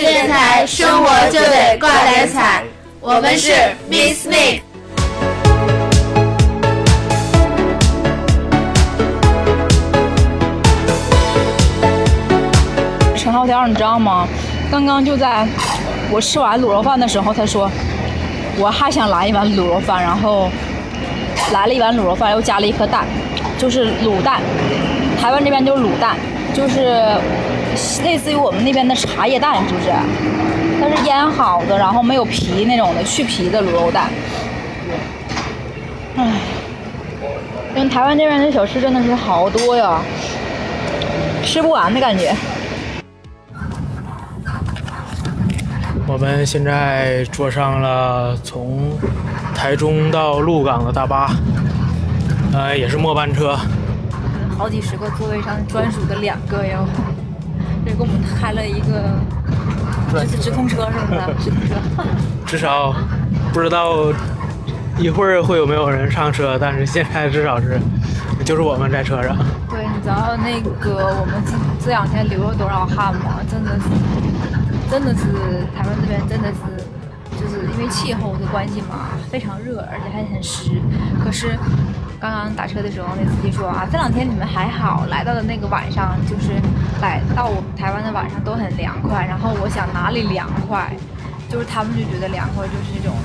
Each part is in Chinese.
电台，生活就得挂点彩。我们是 Miss Me。陈浩天，你知道吗？刚刚就在我吃完卤肉饭的时候，他说我还想来一碗卤肉饭，然后来了一碗卤肉饭，又加了一颗蛋，就是卤蛋。台湾这边就是卤蛋，就是类似于我们那边的茶叶蛋，是不是？它是腌好的，然后没有皮那种的，去皮的卤肉蛋。唉，因为台湾这边的小吃真的是好多呀，吃不完的感觉。我们现在坐上了从台中到鹿港的大巴，呃，也是末班车。好几十个座位上专属的两个哟，这给我们开了一个就是直通车什么的？直通车。至少不知道一会儿会有没有人上车，但是现在至少是就是我们在车上。对，你知道那个我们这这两天流了多少汗吗？真的是。真的是台湾这边真的是，就是因为气候的关系嘛，非常热，而且还很湿。可是刚刚打车的时候，那司机说啊，这两天你们还好，来到的那个晚上就是来到我们台湾的晚上都很凉快。然后我想哪里凉快，就是他们就觉得凉快就是那种，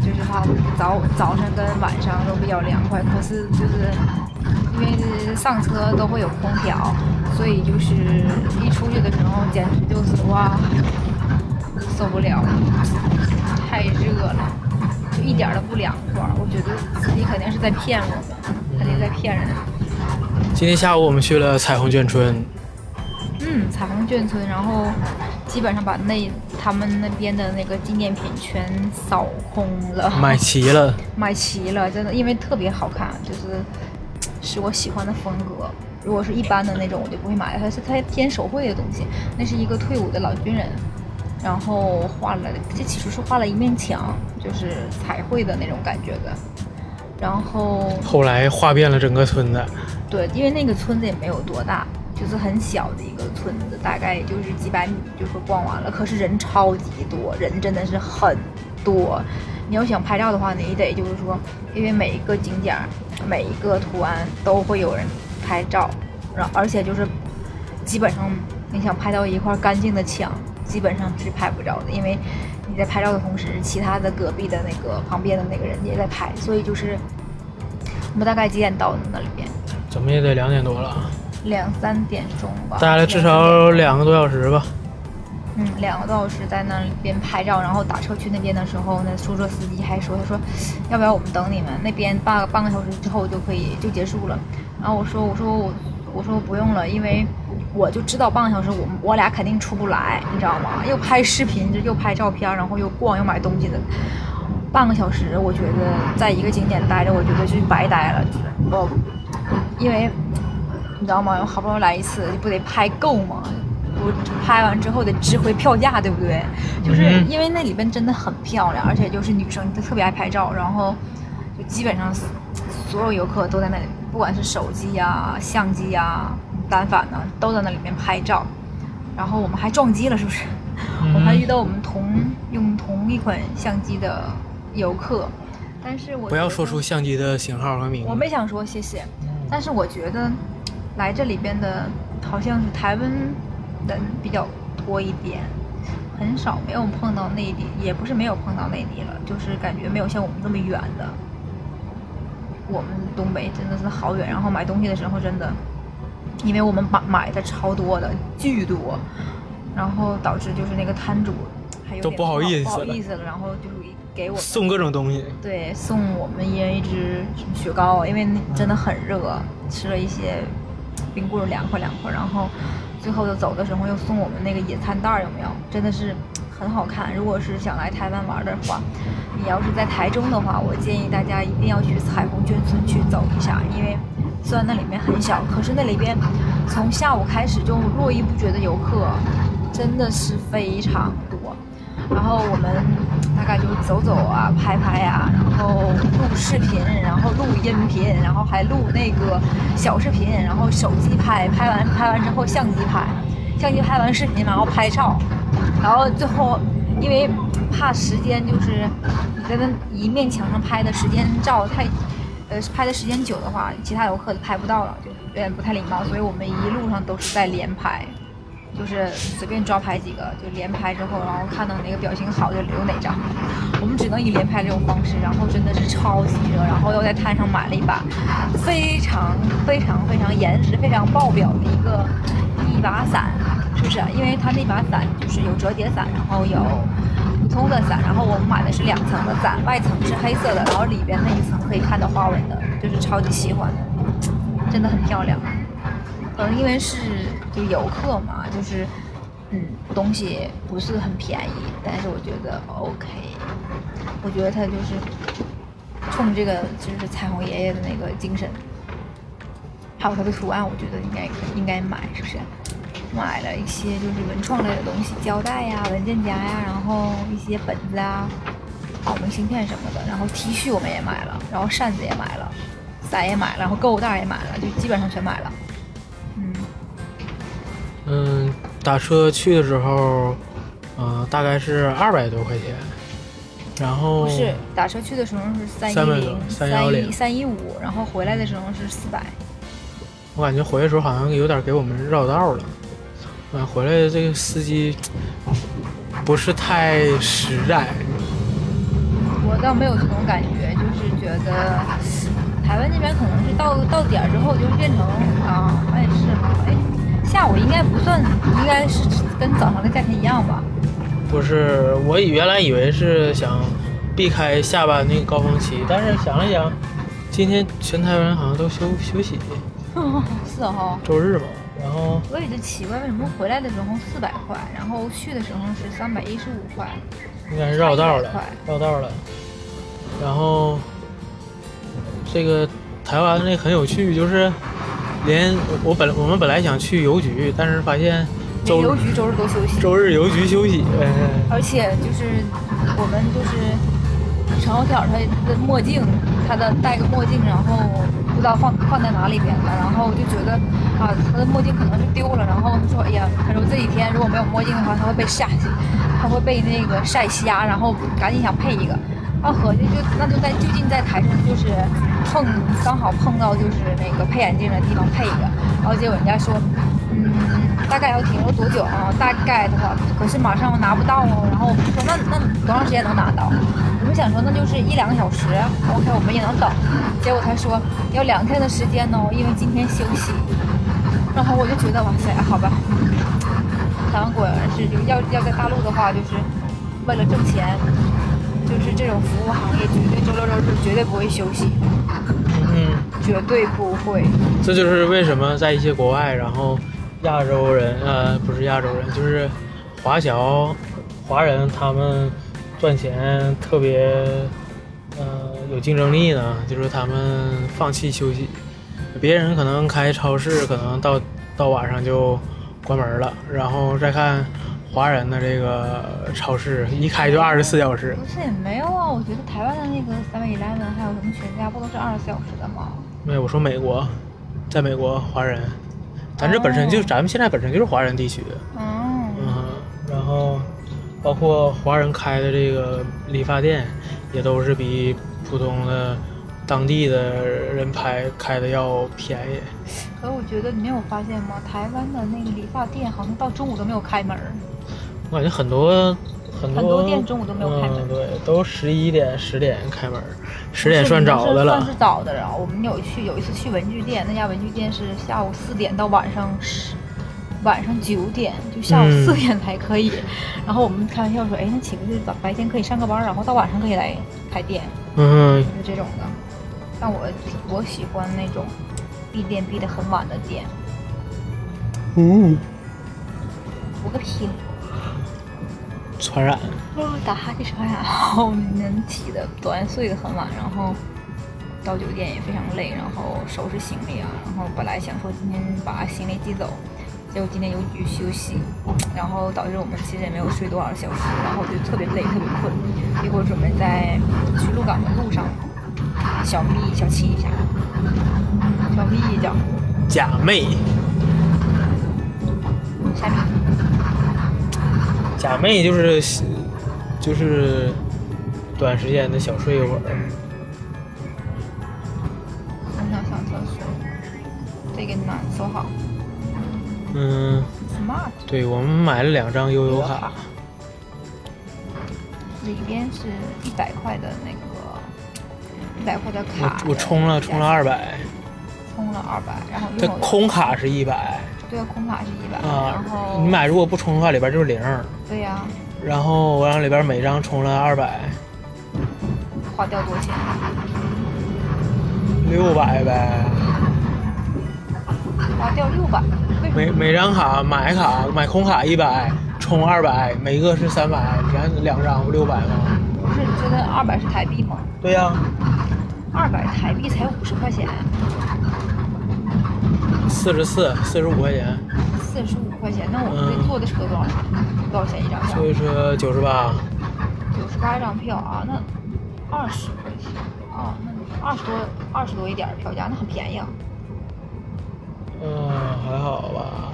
就是哈早早上跟晚上都比较凉快。可是就是因为上车都会有空调。所以就是一出去的时候，简直就是哇，受不了，太热了，就一点都不凉快。我觉得司机肯定是在骗我们，肯定在骗人。今天下午我们去了彩虹眷村。嗯，彩虹眷村，然后基本上把那他们那边的那个纪念品全扫空了，买齐了，买齐了，真的，因为特别好看，就是是我喜欢的风格。如果是一般的那种，我就不会买。它是它偏手绘的东西，那是一个退伍的老军人，然后画了，这其实是画了一面墙，就是彩绘的那种感觉的。然后后来画遍了整个村子。对，因为那个村子也没有多大，就是很小的一个村子，大概也就是几百米就说逛完了。可是人超级多，人真的是很多。你要想拍照的话，你得就是说，因为每一个景点、每一个图案都会有人。拍照，然而且就是基本上你想拍到一块干净的墙，基本上是拍不着的，因为你在拍照的同时，其他的隔壁的那个旁边的那个人也在拍，所以就是我们大概几点到的那里边？怎么也得两点多了，两三点钟吧。待了至少两个多小时吧。嗯，两个多小时在那边拍照，然后打车去那边的时候，那出租车司机还说，他说要不要我们等你们那边半半个小时之后就可以就结束了。然后我说我说我我说不用了，因为我就知道半个小时我们我俩肯定出不来，你知道吗？又拍视频，又拍照片，然后又逛又买东西的，半个小时，我觉得在一个景点待着，我觉得就白待了，我，因为你知道吗？好不容易来一次，不得拍够吗？我拍完之后得值回票价，对不对？就是因为那里边真的很漂亮，而且就是女生都特别爱拍照，然后就基本上所有游客都在那里。不管是手机呀、相机呀、单反呢，都在那里面拍照。然后我们还撞击了，是不是？我还遇到我们同用同一款相机的游客，但是我不要说出相机的型号和名字。我没想说，谢谢。但是我觉得来这里边的好像是台湾人比较多一点，很少没有碰到内地，也不是没有碰到内地了，就是感觉没有像我们这么远的。我们东北真的是好远，然后买东西的时候真的，因为我们买买的超多的，巨多，然后导致就是那个摊主还有都不好意思，不好意思了，然后就给我送各种东西，对，送我们一人一支雪糕，因为真的很热，吃了一些冰棍凉快凉快，然后最后就走的时候又送我们那个野餐袋，有没有？真的是。很好看。如果是想来台湾玩的话，你要是在台中的话，我建议大家一定要去彩虹眷村去走一下。因为虽然那里面很小，可是那里边从下午开始就络绎不绝的游客，真的是非常多。然后我们大概就走走啊，拍拍啊，然后录视频，然后录音频，然后还录那个小视频，然后手机拍，拍完拍完之后相机拍。相机拍完视频，然后拍照，然后最后因为怕时间就是你在那一面墙上拍的时间照太，呃拍的时间久的话，其他游客就拍不到了，就有点不太礼貌，所以我们一路上都是在连拍。就是随便抓拍几个，就连拍之后，然后看到哪个表情好就留哪张。我们只能以连拍这种方式，然后真的是超级热，然后又在摊上买了一把非常非常非常颜值非常爆表的一个一把伞，是不是？因为它那把伞就是有折叠伞，然后有普通的伞，然后我们买的是两层的伞，外层是黑色的，然后里边那一层可以看到花纹的，就是超级喜欢，真的很漂亮。可能因为是就游客嘛，就是嗯东西不是很便宜，但是我觉得 OK，我觉得他就是冲这个就是彩虹爷爷的那个精神，还有它的图案，我觉得应该应该买，是不是？买了一些就是文创类的东西，胶带呀、文件夹呀，然后一些本子啊、啊明信片什么的，然后 T 恤我们也买了，然后扇子也买了，伞也买了，然后购物袋也买了，就基本上全买了。嗯嗯，打车去的时候，呃，大概是二百多块钱。然后不是打车去的时候是三一零、三一三一五，然后回来的时候是四百。我感觉回来的时候好像有点给我们绕道了。嗯，回来的这个司机不是太实在。我倒没有这种感觉，就是觉得台湾那边可能是到到点之后就变成啊，好像也是哈，哎。下午应该不算，应该是跟早上的价钱一样吧？不是，我原来以为是想避开下班那个高峰期，但是想了想，今天全台湾好像都休休息。是哈。周日嘛，然后。我也就奇怪为什么回来的时候四百块，然后去的时候是三百一十五块。应该是绕道了，绕道了。然后这个台湾那很有趣，就是。连我本我们本来想去邮局，但是发现周邮局周日都休息。周日邮局休息。而且就是我们就是陈小挑他的墨镜，他的戴个墨镜，然后不知道放放在哪里边了，然后就觉得啊，他的墨镜可能是丢了，然后他说哎呀，他说这几天如果没有墨镜的话，他会被晒，他会被那个晒瞎，然后赶紧想配一个。啊，合计就那就在就近在台上就是碰刚好碰到就是那个配眼镜的地方配一个，然后结果人家说，嗯，大概要停留多久啊？大概的话，可是马上拿不到哦。然后我们说那那多长时间能拿到？我们想说那就是一两个小时，OK，我们也能等。结果他说要两天的时间呢，因为今天休息。然后我就觉得哇塞，好吧，台湾果然是就要要在大陆的话，就是为了挣钱。就是这种服务行业，绝对周六周日绝对不会休息，嗯，绝对不会。这就是为什么在一些国外，然后亚洲人，呃，不是亚洲人，就是华侨华人，他们赚钱特别，呃，有竞争力呢。就是他们放弃休息，别人可能开超市，可能到到晚上就关门了，然后再看。华人的这个超市一开就二十四小时，不是也没有啊？我觉得台湾的那个 Seven Eleven 还有什么全家不都是二十四小时的吗？没有，我说美国，在美国华人，咱这本身就咱们现在本身就是华人地区。嗯。包括华人开的这个理发店，也都是比普通的当地的人拍开的要便宜。可我觉得你没有发现吗？台湾的那个理发店好像到中午都没有开门。我感觉很多很多店中午都没有开门，对，都十一点十点开门，十点算早的了。算是早的了。我们有去有一次去文具店，那家文具店是下午四点到晚上十晚上九点，就下午四点才可以。然后我们开玩笑说，哎，那岂不是早白天可以上个班，然后到晚上可以来开店？嗯，就是这种的。但我我喜欢那种闭店闭的很晚的店。嗯。我个屁！传染，打哈欠传染，然后能起的昨睡得很晚，然后到酒店也非常累，然后收拾行李啊，然后本来想说今天把行李寄走，结果今天邮局休息，然后导致我们其实也没有睡多少小时，然后就特别累，特别困，一会儿准备在去鹿港的路上小眯小憩一下，小眯一觉，假寐，下面。假寐就是就是短时间的小睡一会儿。很想上厕所。这个暖收好嗯，，smart，对，我们买了两张悠游卡，里边是一百块的那个一百块的卡我我充了充了二百，充了二百，然后它空卡是一百。对啊，空卡是一百、啊然后，你买如果不充的话，里边就是零。对呀、然后我让里边每张充了二百，花掉多少钱？六百呗。花掉六百，每每张卡买卡买空卡一百，充二百，每个是三百，你看两张不六百吗？不是？你说的二百是台币吗？对呀、二百台币才五十块钱，四十四四十五块钱，四十五块钱。那我们嗯这坐的车多少钱？多少钱一张票所？以说九十八。九十八张票啊，那二十块钱啊，那二十多二十多一点票价，那很便宜啊。嗯，还好吧。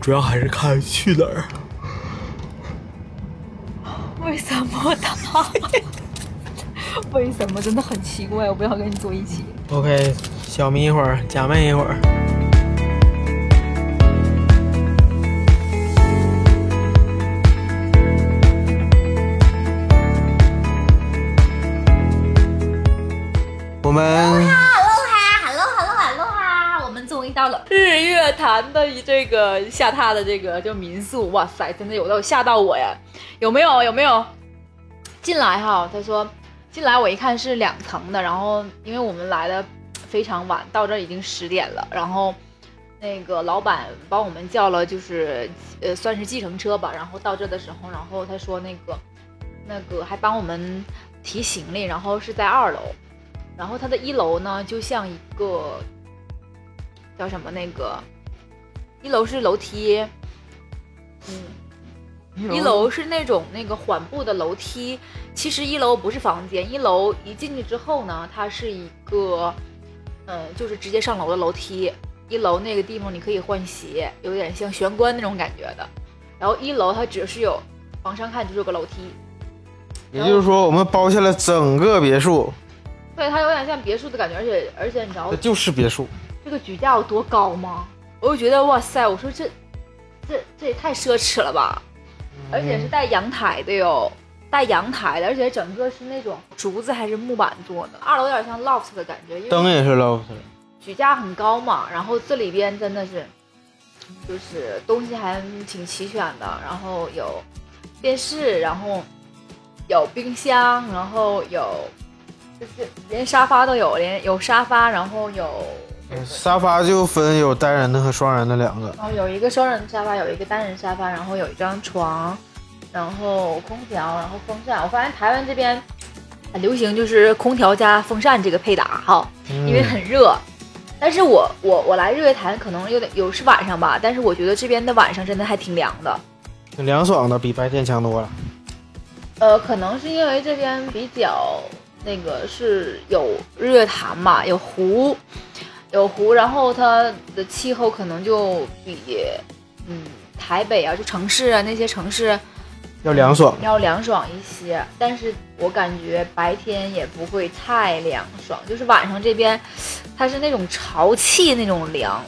主要还是看去哪儿。为什么他？为什么真的很奇怪？我不要跟你坐一起。OK，小眯一会儿，假寐一会儿。我们日月潭的这个下榻的这个就民宿，哇塞，真的有到吓到我呀！有没有？有没有？进来哈，他说进来，我一看是两层的，然后因为我们来的非常晚，到这已经十点了，然后那个老板帮我们叫了，就是呃算是计程车吧，然后到这的时候，然后他说那个那个还帮我们提行李，然后是在二楼。然后它的一楼呢，就像一个叫什么那个，一楼是楼梯，嗯，一楼是那种那个缓步的楼梯。其实一楼不是房间，一楼一进去之后呢，它是一个，嗯，就是直接上楼的楼梯。一楼那个地方你可以换鞋，有点像玄关那种感觉的。然后一楼它只是有往上看就是有个楼梯，也就是说，我们包下了整个别墅，对，它有点像别墅的感觉，而且而且你知道这就是别墅。这个举架有多高吗？我就觉得哇塞，我说这这这也太奢侈了吧！而且是带阳台的哟，带阳台的，而且整个是那种竹子还是木板做的。二楼有点像 loft 的感觉，因为灯也是 loft，举架很高嘛，然后这里边真的是就是东西还挺齐全的，然后有电视，然后有冰箱，然后有就是连沙发都有，连有沙发，然后有沙发就分有单人的和双人的两个。然后有一个双人的沙发，有一个单人沙发，然后有一张床，然后空调，然后风扇。我发现台湾这边很流行，就是空调加风扇这个配搭哈，因为很热。但是我我我来日月潭可能有点有是晚上吧，但是我觉得这边的晚上真的还挺凉的。挺凉爽的，比白天强多了。呃，可能是因为这边比较那个是有日月潭嘛，有湖，有湖，然后它的气候可能就比嗯台北啊，就城市啊那些城市要凉爽，要凉爽一些。但是我感觉白天也不会太凉爽，就是晚上这边它是那种潮气那种凉，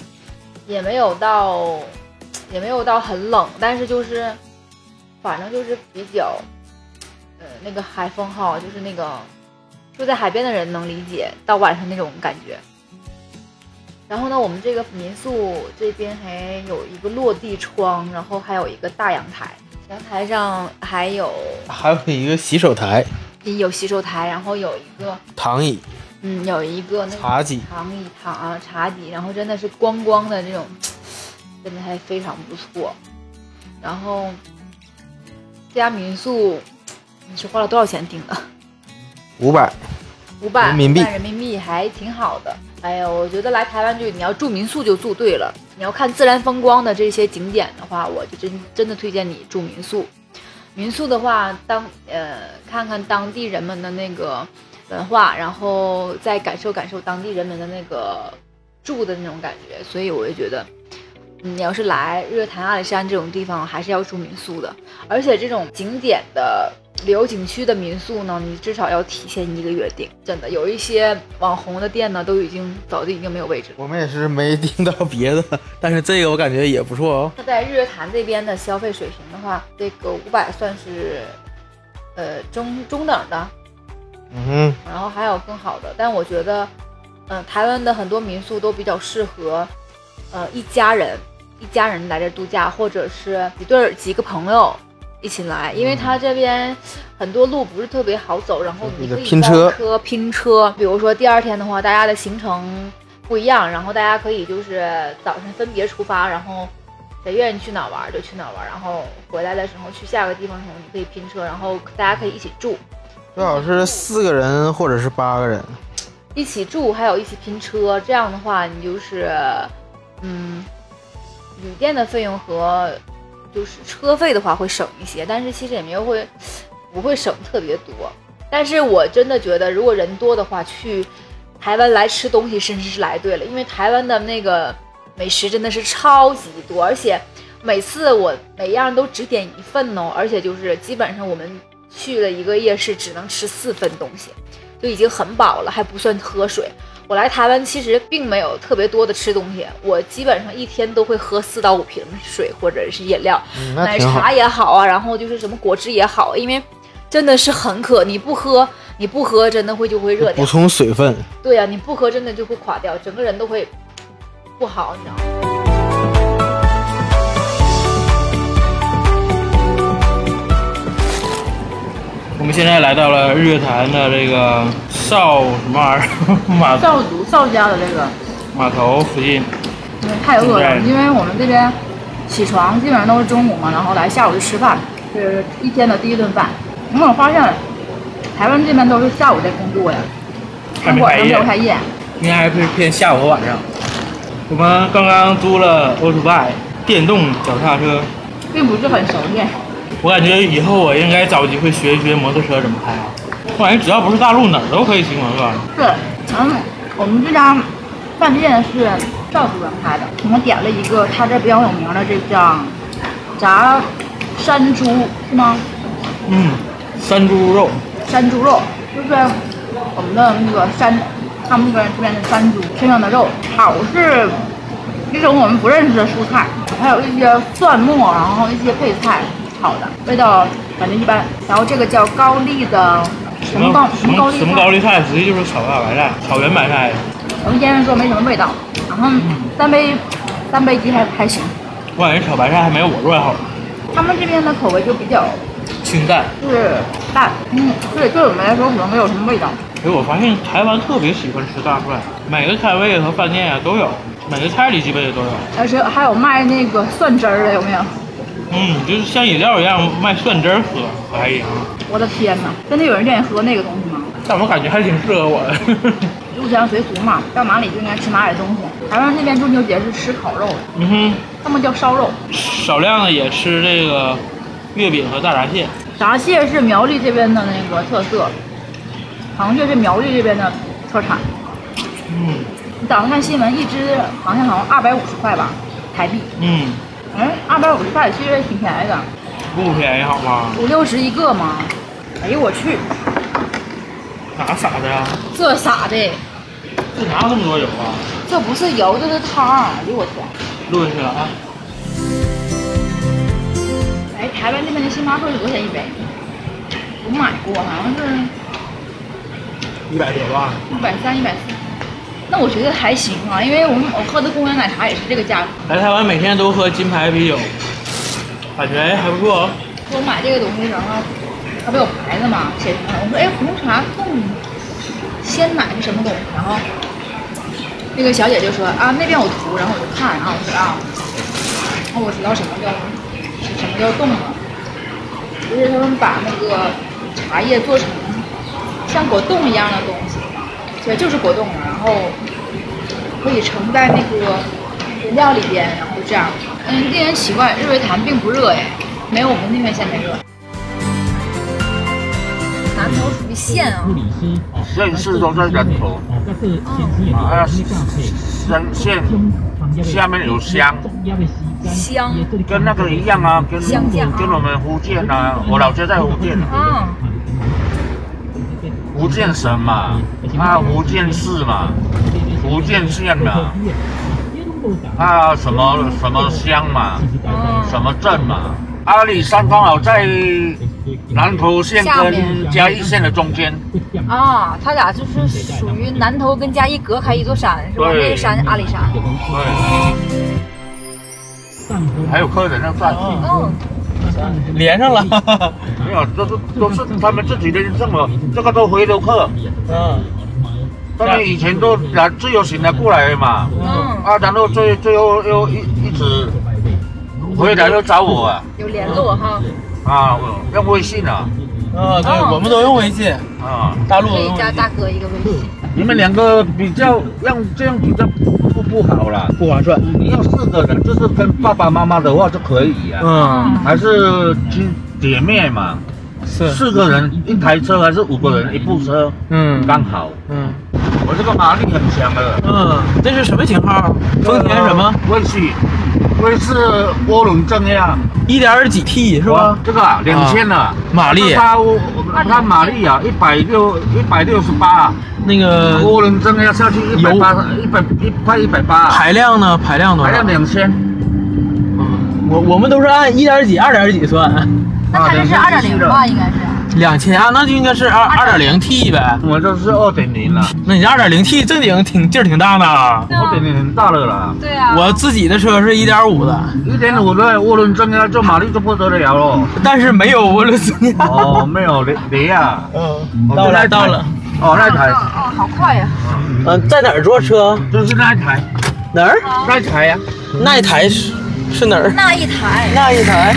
也没有到也没有到很冷，但是就是反正就是比较。呃，那个海风哈，就是那个住在海边的人能理解到晚上那种感觉。然后呢，我们这个民宿这边还有一个落地窗，然后还有一个大阳台，阳台上还有还有一个洗手台、有洗手台，然后有一个躺椅、嗯，有一个那个茶几。躺椅躺啊茶几，然后真的是光光的这种，真的还非常不错。然后这家民宿你是花了多少钱订的？五百，五百人民币人民币还挺好的。哎呀，我觉得来台湾就你要住民宿就住对了，你要看自然风光的这些景点的话，我就真真的推荐你住民宿。民宿的话，当呃看看当地人们的那个文化，然后再感受感受当地人们的那个住的那种感觉，所以我就觉得你要是来日月潭、阿里山这种地方，还是要住民宿的。而且这种景点的旅游景区的民宿呢，你至少要提前一个月订。真的，有一些网红的店呢，都已经早就已经没有位置了。我们也是没订到别的，但是这个我感觉也不错哦。它在日月潭这边的消费水平的话，这个五百算是呃中中等的，嗯然后还有更好的。但我觉得，嗯、台湾的很多民宿都比较适合呃一家人一家人来这儿度假，或者是一对儿几个朋友一起来，因为它这边很多路不是特别好走，然后你可以拼车包车拼车。比如说第二天的话，大家的行程不一样，然后大家可以就是早晨分别出发，然后谁愿意去哪儿玩儿就去哪儿玩儿，然后回来的时候去下个地方的时候，你可以拼车，然后大家可以一起住。最好是四个人或者是八个人。一起住，还有一起拼车，这样的话，你就是，嗯，旅店的费用和就是车费的话会省一些，但是其实也没有会不会省特别多。但是我真的觉得，如果人多的话，去台湾来吃东西，甚至是来对了，因为台湾的那个美食真的是超级多，而且每次我每样都只点一份哦，而且就是基本上我们去了一个夜市，只能吃四份东西。就已经很饱了，还不算喝水。我来台湾其实并没有特别多的吃东西，我基本上一天都会喝四到五瓶水或者是饮料，嗯，奶茶。也好啊，然后就是什么果汁也好，因为真的是很渴，你不喝你不喝真的会就会热掉补。充水分。对呀、你不喝真的就会垮掉，整个人都会不好，你知道吗？我们现在来到了日月潭的这个邵什么玩意儿码少族邵家的这个，码头附近，因为太饿了，因为我们这边起床基本上都是中午嘛，然后来下午就吃饭，是一天的第一顿饭。因为我发现台湾这边都是下午在工作呀，餐馆都没有，开业。应该还是偏下午和晚上。我们刚刚租了 o b i 电动脚踏车，并不是很熟练。我感觉以后我应该找机会学一学摩托车怎么开啊。我感觉只要不是大陆哪儿都可以骑摩托车。是，嗯，我们这家饭店是赵主任开的，我们点了一个他这比较有名的，这叫炸山猪是吗？嗯，山猪肉，山猪肉，就是我们的那个山，他们那边这边的山猪身上的肉，炒是一种我们不认识的蔬菜，还有一些蒜末，然后一些配菜炒的，味道反正一般。然后这个叫高丽的什么高什么么高丽什么高丽菜，实际就是炒大白菜，炒圆白菜。我们先生说没什么味道，然后三杯三杯鸡还还行。我感觉炒白菜还没有我做的好，他们这边的口味就比较清淡。就是淡，嗯，对，对我们来说可能没有什么味道。哎我发现台湾特别喜欢吃大蒜，每个摊位和饭店啊都有，每个菜里基本也都有。而且还有卖那个蒜汁儿的，有没有？嗯，就是像饮料一样卖蒜汁儿喝，可以啊。我的天哪，真的有人愿意喝那个东西吗？但我感觉还挺适合我的。入乡随俗嘛，到哪里就应该吃哪里的东西。台湾那边中秋节是吃烤肉的，嗯哼，他们叫烧肉。少量的也吃这个月饼和大闸蟹。闸蟹是苗栗这边的那个特色，螃蟹是苗栗这边的特产。嗯你早上看新闻，一只螃蟹好像二百五十块吧，台币。嗯，哎，二百五十块其实也挺便宜的，不便宜好吗？五六十一个吗。哎呦我去，哪撒的呀？这傻的？这哪有这么多油啊？这不是油，这是汤。哎呦我天！录进去了啊。哎，台湾那边的星巴克是多少钱一杯？我买过，好像是一百多吧。一百三、一百四。那我觉得还行啊，因为我们我喝的公园奶茶也是这个价格。来台湾每天都喝金牌啤酒，感觉哎还不错哦。我买这个东西的时候，它不有牌子嘛，写什么？我说哎，红茶冻鲜奶是什么东西？然后那个小姐就说啊，那边有图，然后我就看，然后我说啊，然后，我知道什么叫什么叫冻了，就是他们把那个茶叶做成像果冻一样的东西，对，就是果冻，然后可以盛在那个饮料里边，然后这样。嗯，令人奇怪，日月潭并不热哎，没有我们那边夏天热。南头属于县啊，县市都在南头，啊，县县下面有乡。乡跟那个一样啊，跟跟我们福建啊，我老家在福建，啊，福建省嘛，啊，福建市嘛，福建县嘛，啊，什么什么乡嘛，哦什么镇嘛，阿里山刚好在南投县跟嘉义县的中间，啊，他俩就是属于南投跟嘉义隔开一座山，是吧？对。那个山阿里山。对。还有客人要站，嗯，连上了。没有，这是都是他们自己的这么，这个都回头客，嗯他们以前都来自由行的过来的嘛，嗯，啊，然后最最后又一一直回来又找我啊，有联络哈，啊，用微信啊，啊，对，我们都用微信，啊，大陆可以加大哥一个微信。你们两个比较让这样比较不不好啦，不划算。你要四个人，就是跟爸爸妈妈的话就可以啊，嗯，还是亲姐妹嘛，是，四个人一台车还是五个人一部车，嗯。刚好。嗯我这个马力很强的。嗯，这是什么型号？丰田什么？威士，威士涡轮增压，一点几 T 是吧？这个啊两千的，马力它它马力啊，一百六一百六十八，那个涡轮增压下去一百八，一百一快一百八，排量呢？排量多少？排量两千。我我们都是按一点几、二点几算，那它这是二点零吧？应该是。两千啊，那就应该是二二点零 T 呗。我这是二点零了，那你这二点零 T 正经挺劲儿挺大的。二点零很大了了。对啊。我自己的车是一点五的，一点五的涡轮增压，这马力就不得了了。但是没有涡轮增压。哦，没有雷雷呀。嗯，到了到了。哦，那台哦哦，好快呀！嗯，在哪儿坐车？就是那一台，哪儿？那一台呀。那一台是是哪儿？那一台。那一台。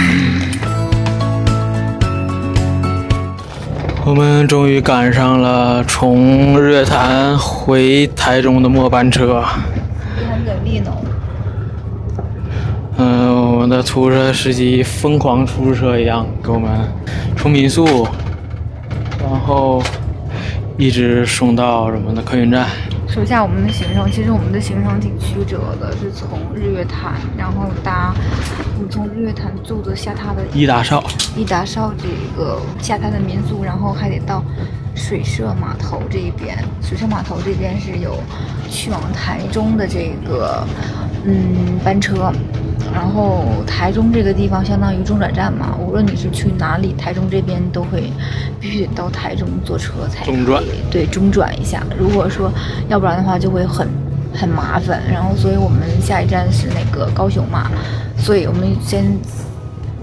我们终于赶上了从日月潭回台中的末班车。很给力呢。嗯，我们的出租车司机疯狂出租车一样，给我们从民宿，然后一直送到我们的客运站。说一下我们的行程，其实我们的行程挺曲折的，是从日月潭，然后搭我们从日月潭坐的下榻的伊达少，伊达少这个下榻的民宿，然后还得到水社码头这一边。水社码头这边是有去往台中的这个嗯班车，然后台中这个地方相当于中转站嘛，无论你是去哪里，台中这边都会必须得到台中坐车才中转对中转一下。如果说要不然的话就会很很麻烦，然后所以我们下一站是那个高雄嘛，所以我们先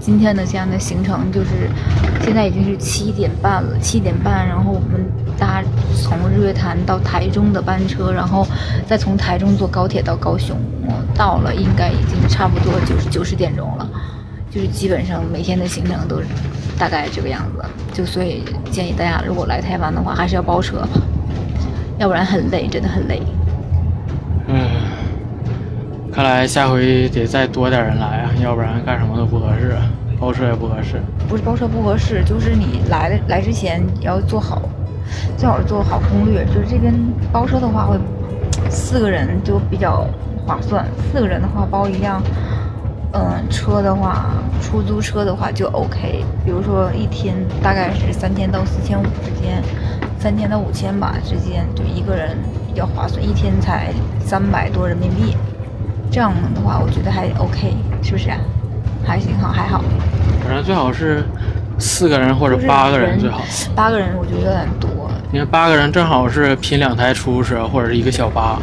今天的这样的行程就是，现在已经是七点半了，七点半，然后我们搭从日月潭到台中的班车，然后再从台中坐高铁到高雄，我到了应该已经差不多就是九十点钟了，就是基本上每天的行程都是大概这个样子，就所以建议大家如果来台湾的话，还是要包车，要不然很累，真的很累。嗯，看来下回得再多点人来啊，要不然干什么都不合适，包车也不合适。不是包车不合适，就是你来的来之前要做好，最好是做好攻略。就是这边包车的话会四个人就比较划算，四个人的话包一辆，嗯，车的话，出租车的话就 OK。比如说一天大概是三千到四千五之间，三千到五千吧之间，就一个人比较划算，一天才三百多人民币。这样的话，我觉得还 OK，是不是？还行哈，还好。反正最好是四个人或者八个人最好。八个人我觉得有点多，因为八个人正好是拼两台出租车或者是一个小巴，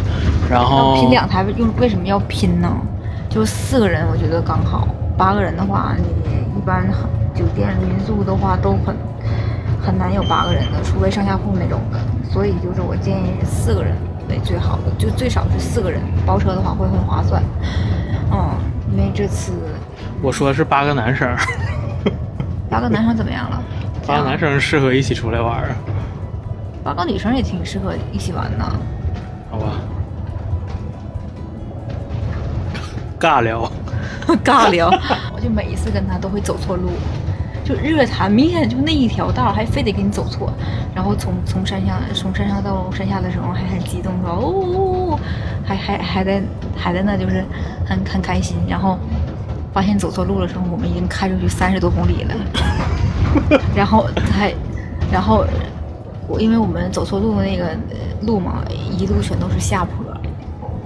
然后拼两台，用为什么要拼呢？就四个人我觉得刚好，八个人的话，你一般酒店民宿的话都很很难有八个人的，除非上下铺那种的。所以就是我建议是四个人为最好的，就最少是四个人，包车的话会很划算。嗯，因为这次我说的是八个男生，八个男生怎么样了？八个男生适合一起出来玩啊，八个女生也挺适合一起玩的。好吧？尬聊，尬聊，我就每一次跟他都会走错路，就日月潭明显就那一条道还非得给你走错，然后从从山下从山上到山下的时候还很激动说哦还还还在还在那就是很很开心，然后发现走错路的时候，我们已经开出去三十多公里了，然后还然后我因为我们走错路的那个呃路嘛，一路全都是下坡。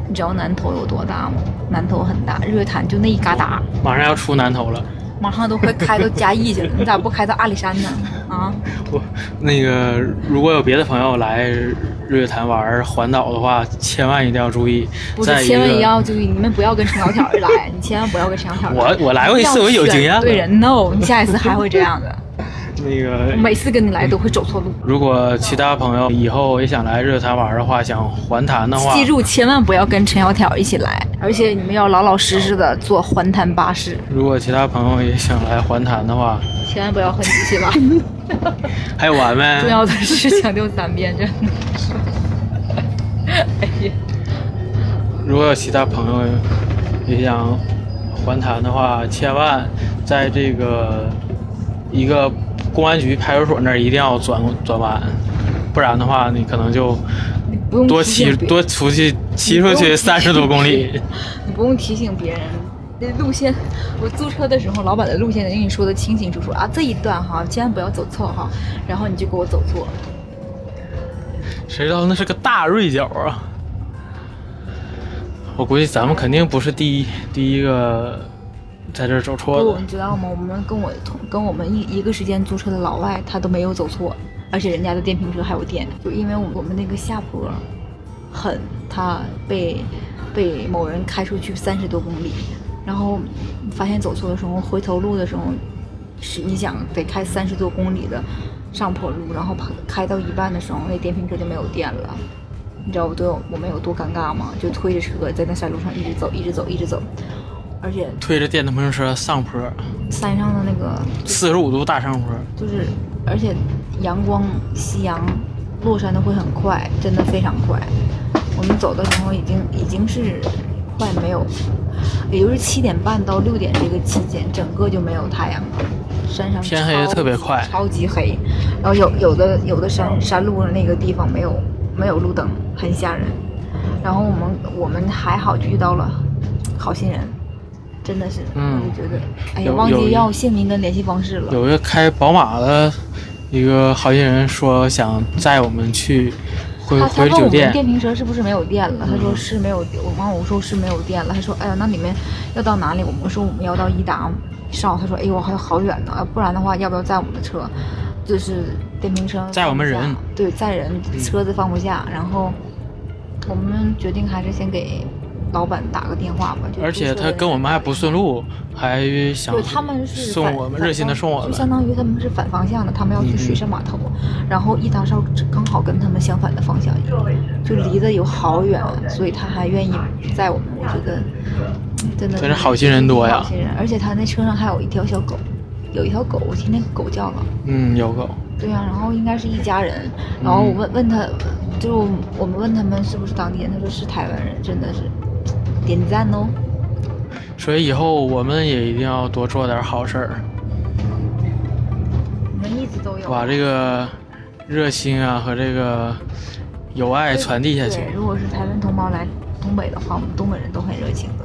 你知道南头有多大吗？南头很大，日月潭就那一旮沓，马上要出南头了。马上都快开到嘉义去了，你咋不开到阿里山呢？啊，我，那个如果有别的朋友来日月潭玩环岛的话，千万一定要注意。不是，千万一定要注意，你们不要跟陈小条儿来，你千万不要跟陈小条儿来。我我来过一次，我有经验。对人，no，你下一次还会这样的。那个每次跟你来都会走错路，如果其他朋友以后也想来日月潭玩的话，想环潭的话，记住千万不要跟陈小条一起来，而且你们要老老实实的坐环潭巴士，如果其他朋友也想来环潭的话，千万不要和你一起来。还有完没？重要的是强调三遍，真的是。哎呀，如果有其他朋友也想环潭的话，千万在这个一个公安局派出所那儿一定要转转弯，不然的话你可能就多骑多出去骑出去三十多公里。你不用提醒别人。那路线，我租车的时候，老板的路线得跟你说的清清楚楚啊，这一段哈，千万不要走错哈，然后你就给我走错。谁知道那是个大锐角啊！我估计咱们肯定不是第一第一个在这儿走错不，的你。知道吗？我们跟我同跟我们一一个时间租车的老外，他都没有走错，而且人家的电瓶车还有电，就因为我我们那个下坡很，他被被某人开出去三十多公里，然后发现走错的时候，回头路的时候，是你想得开三十多公里的上坡路，然后跑开到一半的时候，那电瓶车就没有电了。你知道我多有我们有多尴尬吗？就推着车在那山路上一直走，一直走，一直走，而且推着电动车上坡，山上的那个四十五度大上坡，就是，而且阳光、夕阳落山的会很快，真的非常快。我们走的时候已经已经是快没有，也就是七点半到六点这个期间，整个就没有太阳了。山上天黑的特别快超级黑。然后有有的有的山山路的那个地方没有没有路灯，很吓人。然后我们我们还好就遇到了好心人，真的是，嗯我就觉得，哎呀，忘记要姓名跟联系方式了。有一个开宝马的一个好心人说想载我们去回他他问我们回酒店，电瓶车是不是没有电了？他说是没有，我完我说是没有电了。他说哎呀，那你们要到哪里？我们说我们要到伊达少。他说哎呦，还有好远呢，不然的话要不要载我们的车？就是电瓶车载我们人对，载人，车子放不下。然后我们决定还是先给老板打个电话吧。而且他跟我们还不顺路，还想对，他们是送反我们热心的送我们就相。当于他们是反方向的，他们要去嗯水上码头，然后一达少刚好跟他们相反的方向，就离得有好远，所以他还愿意载我们，我觉得嗯真的真是好心人多呀好心人，而且他那车上还有一条小狗，有一条狗，我听那个狗叫了。嗯，有狗。对呀、然后应该是一家人，然后我问问他，就我们问他们是不是当地人，他说是台湾人，真的是点赞哦。所以以后我们也一定要多做点好事儿，我们一直都有把这个热心啊和这个友爱传递下去对，。如果是台湾同胞来东北的话，我们东北人都很热情的。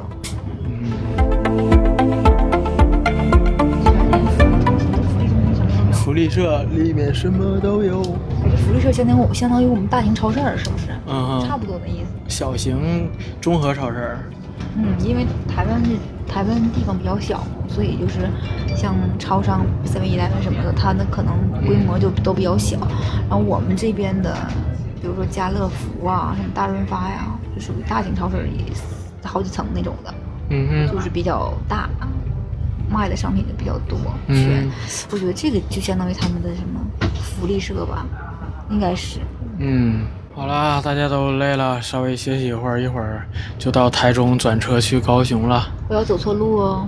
福利社里面什么都有。福利社相当于我相当于我们大型超市，是不是？嗯哼，差不多的意思。小型综合超市。嗯，因为台湾是台湾地方比较小，所以就是像超商、seven eleven 什么的，它的可能规模就都比较小。然后我们这边的，比如说家乐福啊，什么大润发呀，就属于大型超市，里好几层那种的，嗯哼，就是比较大，卖的商品就比较多。嗯，我觉得这个就相当于他们的什么福利社吧，应该是。嗯，好啦，大家都累了，稍微休息一会儿，一会儿就到台中转车去高雄了。不要走错路哦。